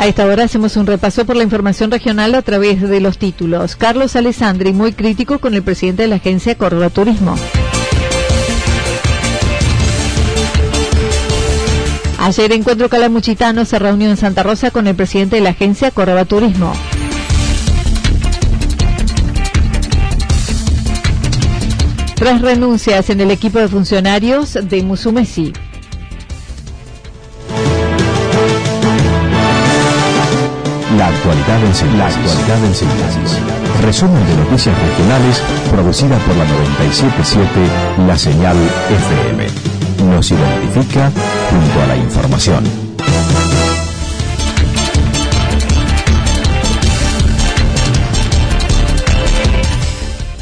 A esta hora hacemos un repaso por la información regional a través de los títulos. Carlos Alessandri, muy crítico con el presidente de la agencia Córdoba Turismo. Ayer Encuentro Calamuchitano se reunió en Santa Rosa con el presidente de la agencia Córdoba Turismo. Tres renuncias en el equipo de funcionarios de Musumesi. Actualidad en síntesis. Resumen de noticias regionales producida por la 977 La Señal FM. Nos identifica junto a la información.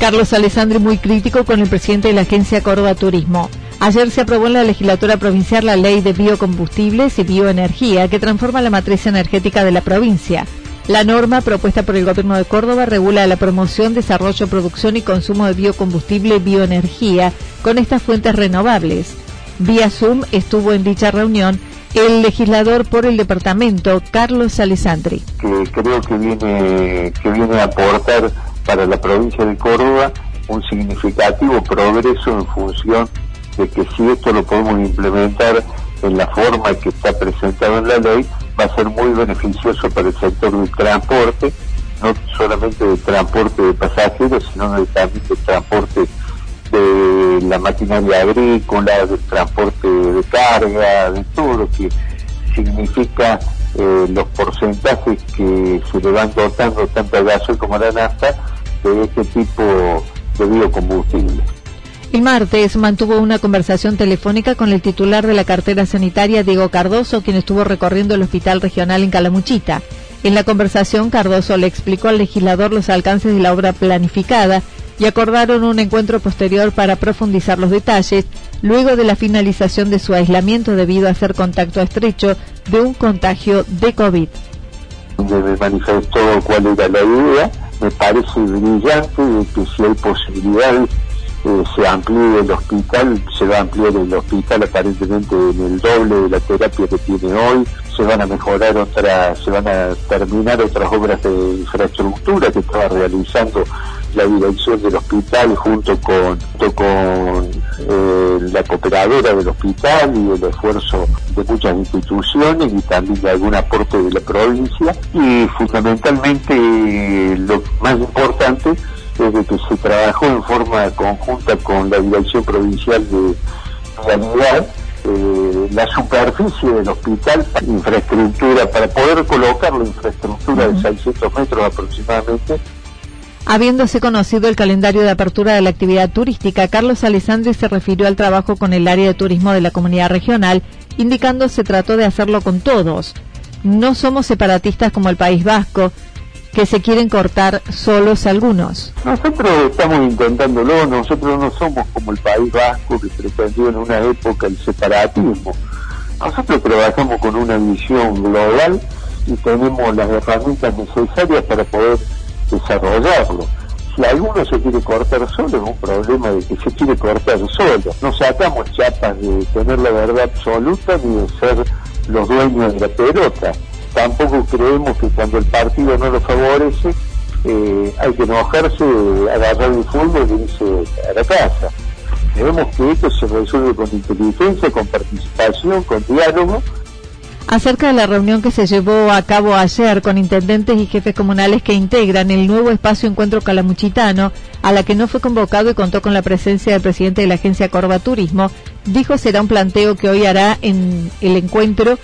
Carlos Alessandri muy crítico con el presidente de la agencia Córdoba Turismo. Ayer se aprobó en la legislatura provincial la ley de biocombustibles y bioenergía que transforma la matriz energética de la provincia. La norma propuesta por el Gobierno de Córdoba regula la promoción, desarrollo, producción y consumo de biocombustible y bioenergía con estas fuentes renovables. Vía Zoom estuvo en dicha reunión el legislador por el departamento, Carlos Alessandri. Que creo que viene, que viene a aportar para la provincia de Córdoba un significativo progreso en función de que si esto lo podemos implementar en la forma que está presentado en la ley, va a ser muy beneficioso para el sector del transporte, no solamente del transporte de pasajeros, sino también del transporte de la maquinaria agrícola, del transporte de carga, de todo lo que significa eh, los porcentajes que se le van dotando tanto a gasoil como a la nafta de este tipo de biocombustible. El martes mantuvo una conversación telefónica con el titular de la cartera sanitaria, Diego Cardoso, quien estuvo recorriendo el hospital regional en Calamuchita. En la conversación, Cardoso le explicó al legislador los alcances de la obra planificada y acordaron un encuentro posterior para profundizar los detalles luego de la finalización de su aislamiento debido a ser contacto estrecho de un contagio de COVID. Me manifestó cuál era la idea, me parece brillante de que si hay posibilidades eh, se amplíe el hospital, se va a ampliar el hospital aparentemente en el doble de la terapia que tiene hoy, se van a mejorar otras, se van a terminar otras obras de infraestructura que estaba realizando la dirección del hospital junto con, con eh, la cooperadora del hospital y el esfuerzo de muchas instituciones y también de algún aporte de la provincia. Y fundamentalmente lo más importante desde que se trabajó en forma conjunta con la Dirección Provincial de Sanidad, eh, la superficie del hospital, infraestructura, para poder colocar la infraestructura de 600 metros aproximadamente. Habiéndose conocido el calendario de apertura de la actividad turística, Carlos Alessandri se refirió al trabajo con el área de turismo de la comunidad regional, indicando se trató de hacerlo con todos. No somos separatistas como el País Vasco, que se quieren cortar solos algunos. Nosotros estamos intentándolo, nosotros no somos como el País Vasco que pretendió en una época el separatismo. Nosotros trabajamos con una visión global y tenemos las herramientas necesarias para poder desarrollarlo. Si alguno se quiere cortar solo, es un problema de que se quiere cortar solo. No sacamos chapas de tener la verdad absoluta ni de ser los dueños de la pelota tampoco creemos que cuando el partido no lo favorece eh, hay que enojarse, agarrar el fútbol y irse a la casa. Debemos que esto se resuelve con inteligencia, con participación, con diálogo acerca de la reunión que se llevó a cabo ayer con intendentes y jefes comunales que integran el nuevo espacio Encuentro Calamuchitano, a la que no fue convocado y contó con la presencia del presidente de la agencia Corva Turismo, dijo será un planteo que hoy hará en el encuentro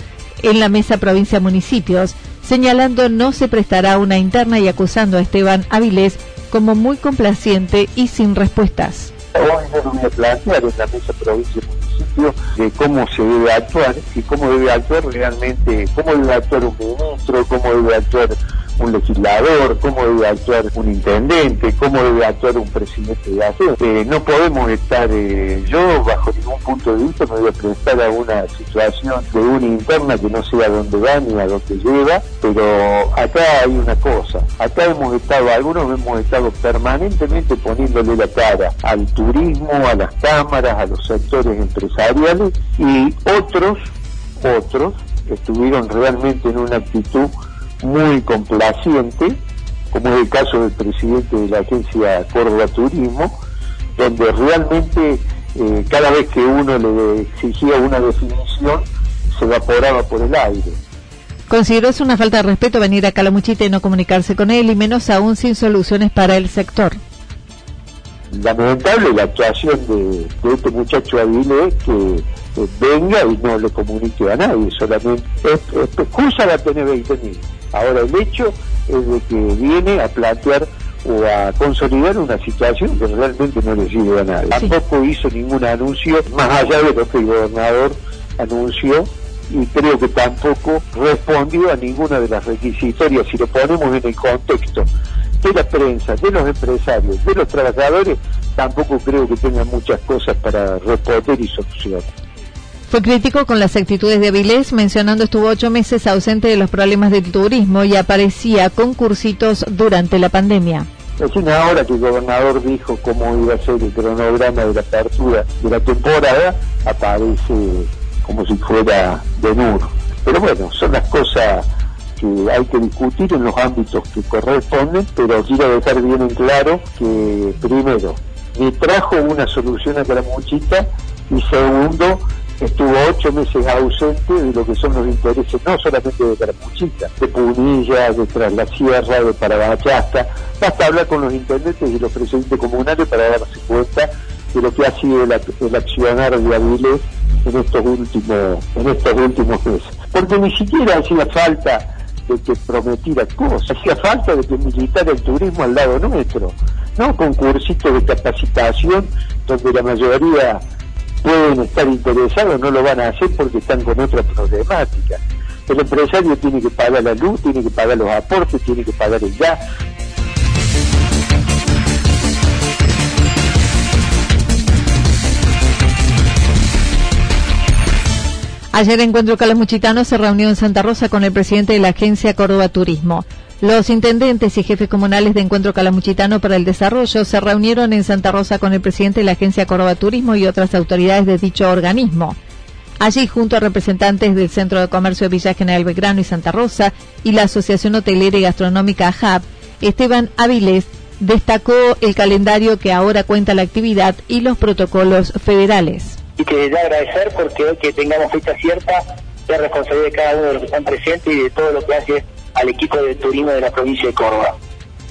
en la mesa provincia municipios, señalando no se prestará una interna y acusando a Esteban Avilés como muy complaciente y sin respuestas. Voy a plantear en la mesa provincia municipio de cómo se debe actuar y cómo debe actuar realmente, cómo debe actuar un ministro, cómo debe actuar un legislador, cómo debe actuar un intendente, cómo debe actuar un presidente de AFE. Eh, no podemos estar, eh, yo bajo ningún punto de vista me voy a prestar a una situación de una interna que no sé a dónde va ni a dónde lleva, pero acá hay una cosa, acá hemos estado, algunos hemos estado permanentemente poniéndole la cara al turismo, a las cámaras, a los sectores empresariales y otros, otros estuvieron realmente en una actitud muy complaciente, como es el caso del presidente de la agencia Córdoba Turismo, donde realmente eh, cada vez que uno le exigía una definición se evaporaba por el aire. Consideró es una falta de respeto venir a Calamuchita y no comunicarse con él, y menos aún sin soluciones para el sector. Lamentable la actuación de, este muchacho Avilés que venga y no le comunique a nadie, solamente excusa la tener 20 mil. Ahora el hecho es de que viene a plantear o a consolidar una situación que realmente no le sirve a nadie. Tampoco hizo ningún anuncio, más allá de lo que el gobernador anunció, y creo que tampoco respondió a ninguna de las requisitorias, si lo ponemos en el contexto de la prensa, de los empresarios, de los trabajadores, tampoco creo que tenga muchas cosas para responder y solucionar. Fue crítico con las actitudes de Avilés, mencionando estuvo ocho meses ausente de los problemas del turismo y aparecía con cursitos durante la pandemia. una hora que el gobernador dijo cómo iba a ser el cronograma de la apertura de la temporada, aparece como si fuera de nudo. Pero bueno, son las cosas que hay que discutir en los ámbitos que corresponden, pero quiero dejar bien en claro que primero, me trajo una solución a Caramuchita y segundo, estuvo ocho meses ausente de lo que son los intereses no solamente de Caramuchita, de Punilla, de Tras la Sierra, de Parabachasta. Basta hablar con los intendentes y los presidentes comunales para darse cuenta de lo que ha sido el, accionar de Avilés en estos últimos, en estos últimos meses. Porque ni siquiera hacía falta de que prometiera cosas, hacía falta de que militara el turismo al lado nuestro, no con cursitos de capacitación donde la mayoría pueden estar interesados, no lo van a hacer porque están con otra problemática. El empresario tiene que pagar la luz, tiene que pagar los aportes, tiene que pagar el gas. Ayer Encuentro Calamuchitano se reunió en Santa Rosa con el presidente de la agencia Córdoba Turismo. Los intendentes y jefes comunales de Encuentro Calamuchitano para el Desarrollo se reunieron en Santa Rosa con el presidente de la Agencia Córdoba Turismo y otras autoridades de dicho organismo. Allí, junto a representantes del Centro de Comercio de Villa General Belgrano y Santa Rosa y la Asociación Hotelera y Gastronómica AJAP, Esteban Avilés destacó el calendario que ahora cuenta la actividad y los protocolos federales. Y que de agradecer porque que tengamos fecha cierta es responsabilidad de cada uno de los que están presentes y de todo lo que hace al equipo de turismo de la provincia de Córdoba.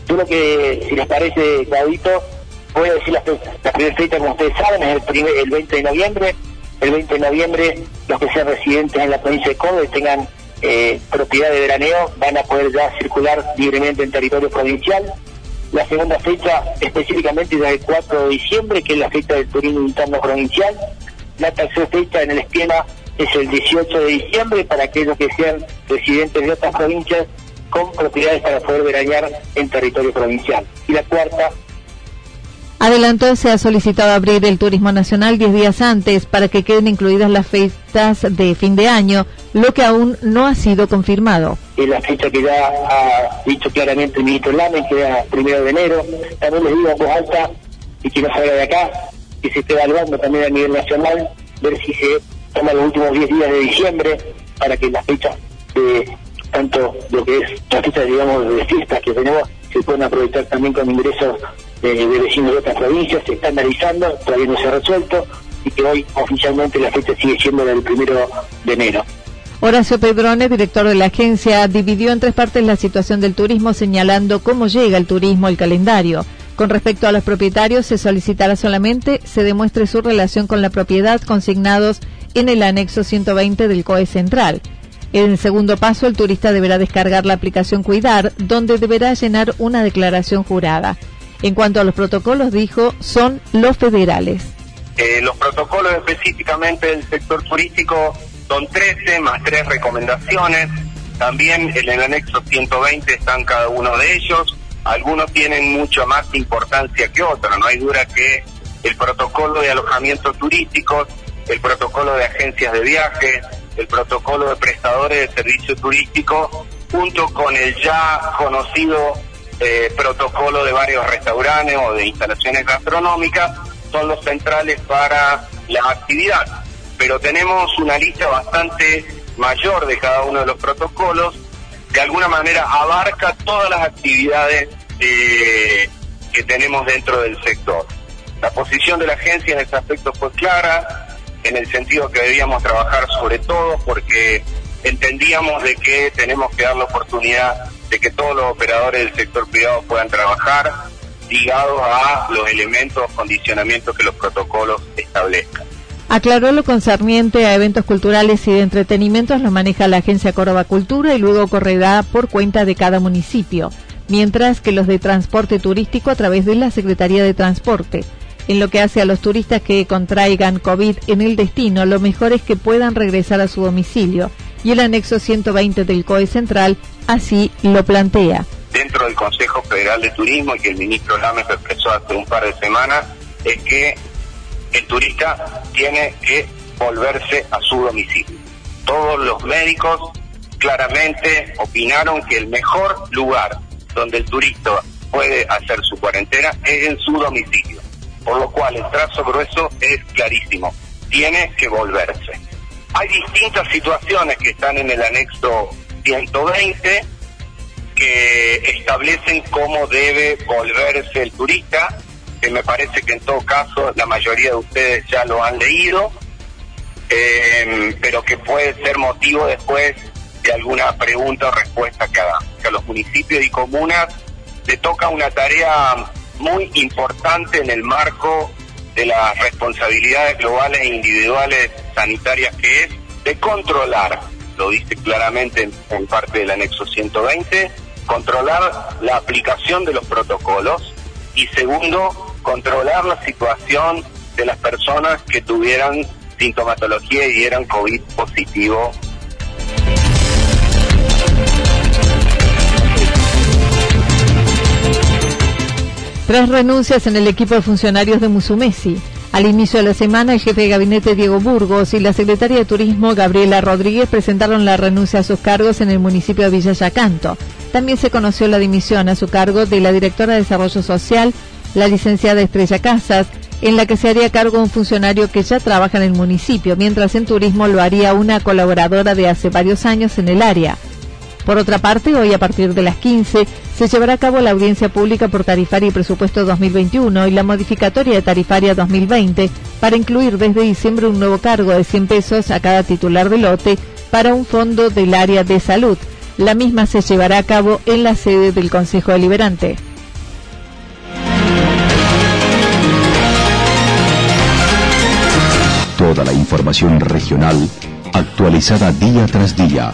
Yo lo que, si les parece, Claudito, voy a decir la, la primera fecha, como ustedes saben, es el, primer, el 20 de noviembre. El 20 de noviembre, los que sean residentes en la provincia de Córdoba y tengan eh, propiedad de veraneo van a poder ya circular libremente en territorio provincial. La segunda fecha específicamente es el 4 de diciembre, que es la fecha del turismo interno provincial. La tercera fecha en el esquema es el 18 de diciembre para aquellos que sean residentes de otras provincias con propiedades para poder veranear en territorio provincial. Y la cuarta Adelantó, se ha solicitado abrir el turismo nacional 10 días antes para que queden incluidas las fiestas de fin de año, lo que aún no ha sido confirmado. Es la fecha que ya ha dicho claramente el ministro Lamen, que era primero de enero. También les digo en voz alta, y que no salga de acá, que se esté evaluando también a nivel nacional, ver si se toma los últimos 10 días de diciembre para que las fechas de tanto lo que es las fechas digamos de fiestas que tenemos se pueden aprovechar también con ingresos de, vecinos de otras provincias, se está analizando, todavía no se ha resuelto, y que hoy oficialmente la fecha sigue siendo del primero de enero. Horacio Pedrone, director de la agencia, dividió en tres partes la situación del turismo, señalando cómo llega el turismo al calendario. Con respecto a los propietarios, se solicitará solamente se demuestre su relación con la propiedad consignados en el anexo 120 del COE Central. En el segundo paso, el turista deberá descargar la aplicación Cuidar, donde deberá llenar una declaración jurada. En cuanto a los protocolos, dijo, son los federales. Eh, los protocolos específicamente del sector turístico son 13 más 3 recomendaciones. También en el anexo 120 están cada uno de ellos. Algunos tienen mucho más importancia que otros. No hay duda que el protocolo de alojamiento turístico, el protocolo de agencias de viaje, el protocolo de prestadores de servicio turístico, junto con el ya conocido eh, protocolo de varios restaurantes o de instalaciones gastronómicas, son los centrales para la actividad. Pero tenemos una lista bastante mayor de cada uno de los protocolos, de alguna manera abarca todas las actividades eh, que tenemos dentro del sector. La posición de la agencia en este aspecto fue clara, en el sentido que debíamos trabajar sobre todo porque entendíamos de que tenemos que dar la oportunidad de que todos los operadores del sector privado puedan trabajar ligados a los elementos, condicionamientos que los protocolos establezcan. Aclaró lo concerniente a eventos culturales y de entretenimientos lo maneja la Agencia Córdoba Cultura y luego correrá por cuenta de cada municipio, mientras que los de transporte turístico a través de la Secretaría de Transporte. En lo que hace a los turistas que contraigan COVID en el destino, lo mejor es que puedan regresar a su domicilio. Y el anexo 120 del COE Central así lo plantea. Dentro del Consejo Federal de Turismo, y que el ministro Lames expresó hace un par de semanas, es que el turista tiene que volverse a su domicilio. Todos los médicos claramente opinaron que el mejor lugar donde el turista puede hacer su cuarentena es en su domicilio por lo cual el trazo grueso es clarísimo, tiene que volverse. Hay distintas situaciones que están en el anexo 120 que establecen cómo debe volverse el turista, que me parece que en todo caso la mayoría de ustedes ya lo han leído, eh, pero que puede ser motivo después de alguna pregunta o respuesta que hagan. Que a los municipios y comunas le toca una tarea muy importante en el marco de las responsabilidades globales e individuales sanitarias que es de controlar, lo dice claramente en, parte del anexo 120, controlar la aplicación de los protocolos y segundo, controlar la situación de las personas que tuvieran sintomatología y eran COVID positivo Tres renuncias en el equipo de funcionarios de Musumesi. Al inicio de la semana, el jefe de gabinete Diego Burgos y la secretaria de Turismo Gabriela Rodríguez presentaron la renuncia a sus cargos en el municipio de Villa Yacanto. También se conoció la dimisión a su cargo de la directora de Desarrollo Social, la licenciada Estrella Casas, en la que se haría cargo un funcionario que ya trabaja en el municipio, mientras en turismo lo haría una colaboradora de hace varios años en el área. Por otra parte, hoy a partir de las 15 se llevará a cabo la audiencia pública por tarifaria y presupuesto 2021 y la modificatoria de tarifaria 2020 para incluir desde diciembre un nuevo cargo de 100 pesos a cada titular de lote para un fondo del área de salud. La misma se llevará a cabo en la sede del Consejo Deliberante. Toda la información regional actualizada día tras día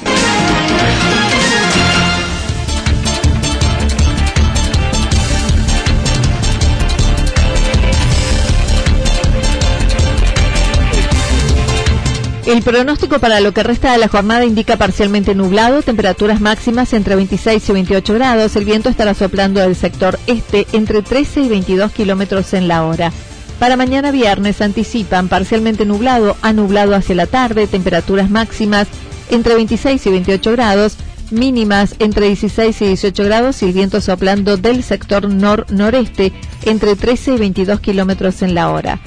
El pronóstico para lo que resta de la jornada indica parcialmente nublado, temperaturas máximas entre 26 y 28 grados. El viento estará soplando del sector este entre 13 y 22 kilómetros en la hora. Para mañana viernes anticipan parcialmente nublado a nublado hacia la tarde, temperaturas máximas entre 26 y 28 grados, mínimas entre 16 y 18 grados y el viento soplando del sector nor-noreste entre 13 y 22 kilómetros en la hora.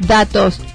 Datos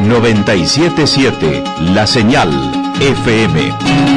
977 La Señal FM.